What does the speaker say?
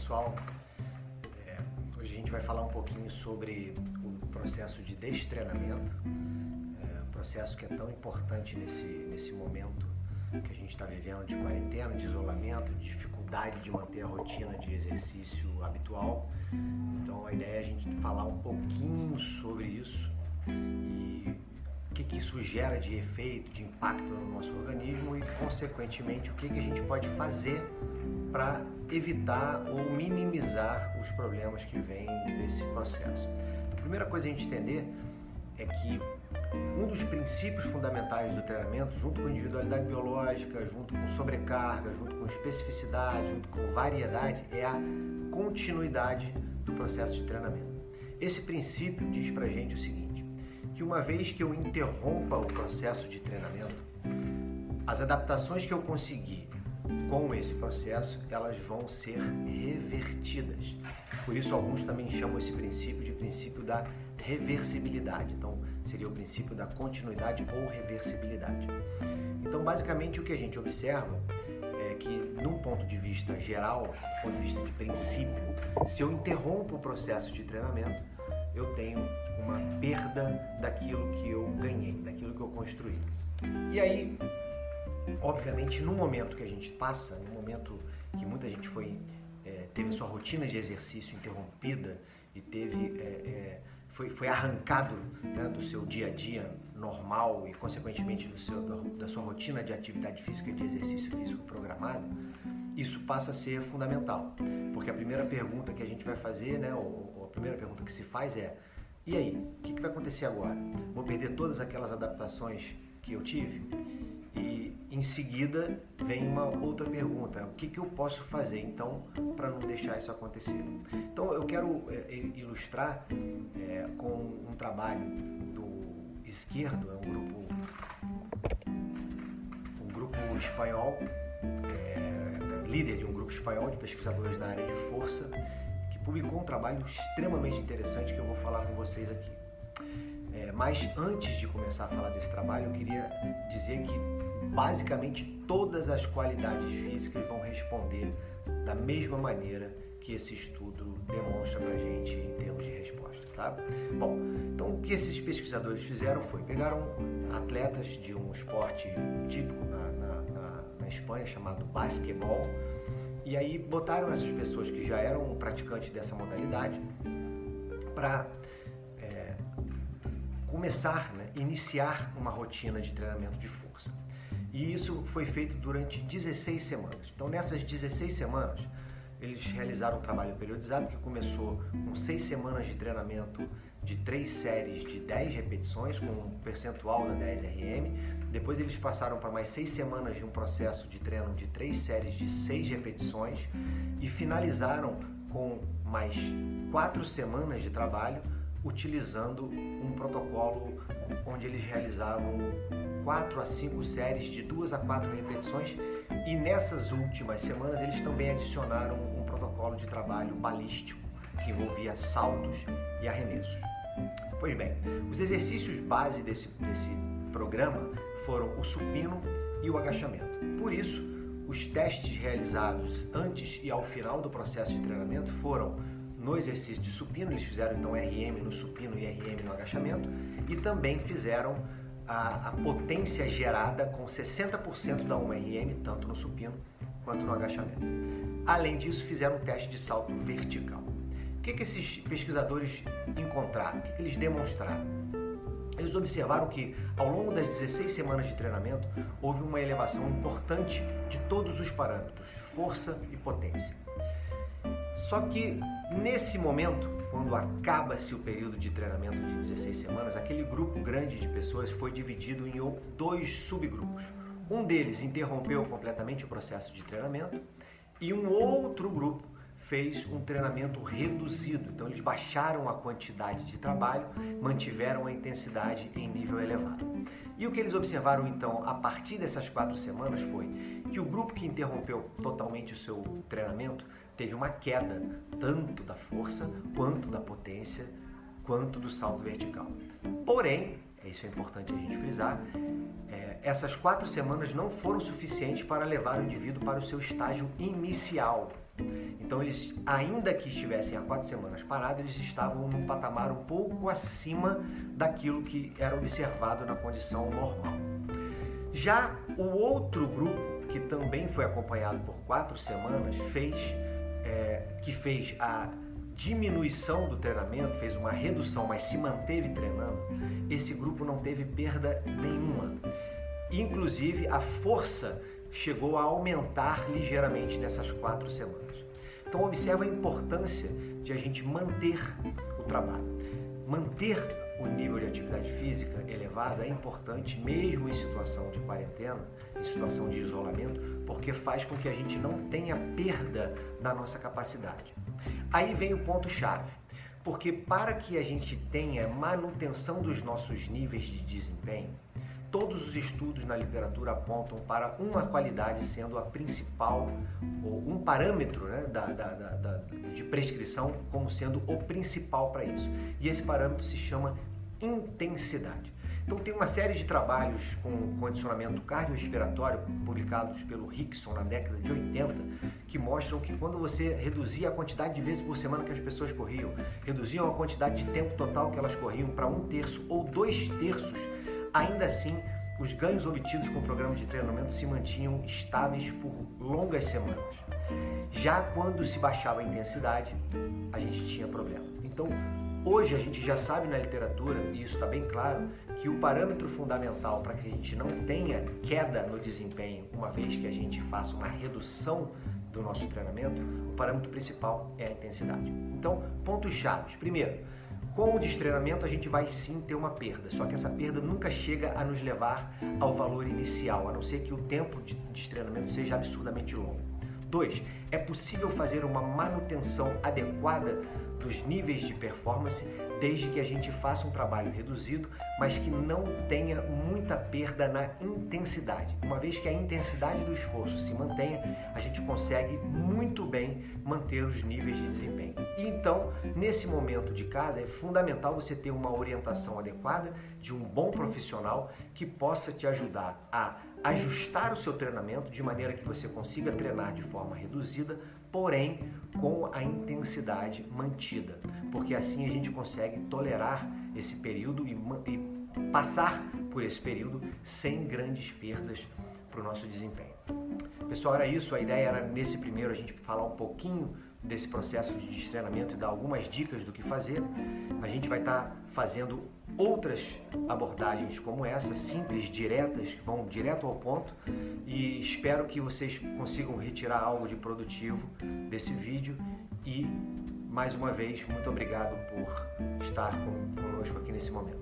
pessoal. É, hoje a gente vai falar um pouquinho sobre o processo de destreinamento, é, um processo que é tão importante nesse, nesse momento que a gente está vivendo de quarentena, de isolamento, de dificuldade de manter a rotina de exercício habitual. Então a ideia é a gente falar um pouquinho sobre isso e o que, que isso gera de efeito, de impacto no nosso organismo e, consequentemente, o que, que a gente pode fazer para evitar ou minimizar os problemas que vêm desse processo. A primeira coisa a gente entender é que um dos princípios fundamentais do treinamento, junto com individualidade biológica, junto com sobrecarga, junto com especificidade, junto com variedade, é a continuidade do processo de treinamento. Esse princípio diz pra gente o seguinte: que uma vez que eu interrompa o processo de treinamento, as adaptações que eu conseguir com esse processo, elas vão ser revertidas. Por isso, alguns também chamam esse princípio de princípio da reversibilidade. Então, seria o princípio da continuidade ou reversibilidade. Então, basicamente, o que a gente observa é que, num ponto de vista geral, do ponto de vista de princípio, se eu interrompo o processo de treinamento, eu tenho uma perda daquilo que eu ganhei, daquilo que eu construí. E aí, obviamente, no momento que a gente passa, no momento que muita gente foi é, teve sua rotina de exercício interrompida e teve é, é, foi, foi arrancado né, do seu dia a dia normal e consequentemente do seu, da sua rotina de atividade física e de exercício físico programado, isso passa a ser fundamental, porque a primeira pergunta que a gente vai fazer, né, ou, ou a primeira pergunta que se faz é e aí, o que, que vai acontecer agora? Vou perder todas aquelas adaptações que eu tive? E em seguida vem uma outra pergunta: o que, que eu posso fazer então para não deixar isso acontecer? Então eu quero é, ilustrar é, com um trabalho do Esquerdo, é um grupo, um grupo espanhol, é, líder de um grupo espanhol de pesquisadores na área de força, que publicou um trabalho extremamente interessante que eu vou falar com vocês aqui. É, mas antes de começar a falar desse trabalho, eu queria dizer que basicamente todas as qualidades físicas vão responder da mesma maneira que esse estudo demonstra para gente em termos de resposta, tá? Bom, então o que esses pesquisadores fizeram foi pegaram atletas de um esporte típico na, na, na, na Espanha chamado basquetebol e aí botaram essas pessoas que já eram praticantes dessa modalidade para é, começar, né, iniciar uma rotina de treinamento de força. E isso foi feito durante 16 semanas. Então, nessas 16 semanas, eles realizaram um trabalho periodizado que começou com 6 semanas de treinamento de 3 séries de 10 repetições, com um percentual da 10 RM. Depois, eles passaram para mais 6 semanas de um processo de treino de 3 séries de 6 repetições e finalizaram com mais 4 semanas de trabalho utilizando um protocolo onde eles realizavam 4 a 5 séries de 2 a 4 repetições e nessas últimas semanas eles também adicionaram um protocolo de trabalho balístico que envolvia saltos e arremessos. Pois bem, os exercícios base desse, desse programa foram o supino e o agachamento. Por isso, os testes realizados antes e ao final do processo de treinamento foram no exercício de supino, eles fizeram então RM no supino e RM no agachamento, e também fizeram a, a potência gerada com 60% da 1RM, tanto no supino quanto no agachamento. Além disso, fizeram um teste de salto vertical. O que, que esses pesquisadores encontraram? O que, que eles demonstraram? Eles observaram que ao longo das 16 semanas de treinamento houve uma elevação importante de todos os parâmetros, força e potência. Só que nesse momento, quando acaba-se o período de treinamento de 16 semanas, aquele grupo grande de pessoas foi dividido em dois subgrupos. Um deles interrompeu completamente o processo de treinamento e um outro grupo fez um treinamento reduzido. Então eles baixaram a quantidade de trabalho, mantiveram a intensidade em nível elevado. E o que eles observaram então a partir dessas quatro semanas foi que o grupo que interrompeu totalmente o seu treinamento teve uma queda tanto da força quanto da potência quanto do salto vertical. Porém, isso é importante a gente frisar, é, essas quatro semanas não foram suficientes para levar o indivíduo para o seu estágio inicial Então eles, ainda que estivessem há quatro semanas parados, eles estavam num patamar um pouco acima daquilo que era observado na condição normal. Já o outro grupo, que também foi acompanhado por quatro semanas, fez é, que fez a diminuição do treinamento, fez uma redução, mas se manteve treinando, esse grupo não teve perda nenhuma. Inclusive, a força chegou a aumentar ligeiramente nessas quatro semanas. Então, observa a importância de a gente manter o trabalho. Manter o nível de atividade física elevado é importante, mesmo em situação de quarentena, em situação de isolamento, porque faz com que a gente não tenha perda da nossa capacidade. Aí vem o ponto-chave, porque para que a gente tenha manutenção dos nossos níveis de desempenho, todos os estudos na literatura apontam para uma qualidade sendo a principal, ou um parâmetro né, da, da, da, de prescrição como sendo o principal para isso. E esse parâmetro se chama intensidade. Então tem uma série de trabalhos com condicionamento cardiorrespiratório publicados pelo Rickson na década de 80 que mostram que quando você reduzia a quantidade de vezes por semana que as pessoas corriam, reduziam a quantidade de tempo total que elas corriam para um terço ou dois terços, ainda assim os ganhos obtidos com o programa de treinamento se mantinham estáveis por longas semanas. Já quando se baixava a intensidade, a gente tinha problema. Então, Hoje a gente já sabe na literatura, e isso está bem claro, que o parâmetro fundamental para que a gente não tenha queda no desempenho, uma vez que a gente faça uma redução do nosso treinamento, o parâmetro principal é a intensidade. Então, pontos chaves. Primeiro, com o destreinamento a gente vai sim ter uma perda, só que essa perda nunca chega a nos levar ao valor inicial, a não ser que o tempo de destreinamento seja absurdamente longo. Dois, é possível fazer uma manutenção adequada dos níveis de performance, desde que a gente faça um trabalho reduzido, mas que não tenha muita perda na intensidade. Uma vez que a intensidade do esforço se mantenha, a gente consegue muito bem manter os níveis de desempenho. E então, nesse momento de casa, é fundamental você ter uma orientação adequada de um bom profissional que possa te ajudar a ajustar o seu treinamento de maneira que você consiga treinar de forma reduzida, porém com a intensidade mantida, porque assim a gente consegue tolerar esse período e, e passar por esse período sem grandes perdas para o nosso desempenho. Pessoal, era isso. A ideia era nesse primeiro a gente falar um pouquinho desse processo de treinamento e dar algumas dicas do que fazer. A gente vai estar tá fazendo outras abordagens como essa, simples, diretas, que vão direto ao ponto e espero que vocês consigam retirar algo de produtivo desse vídeo e mais uma vez muito obrigado por estar conosco aqui nesse momento.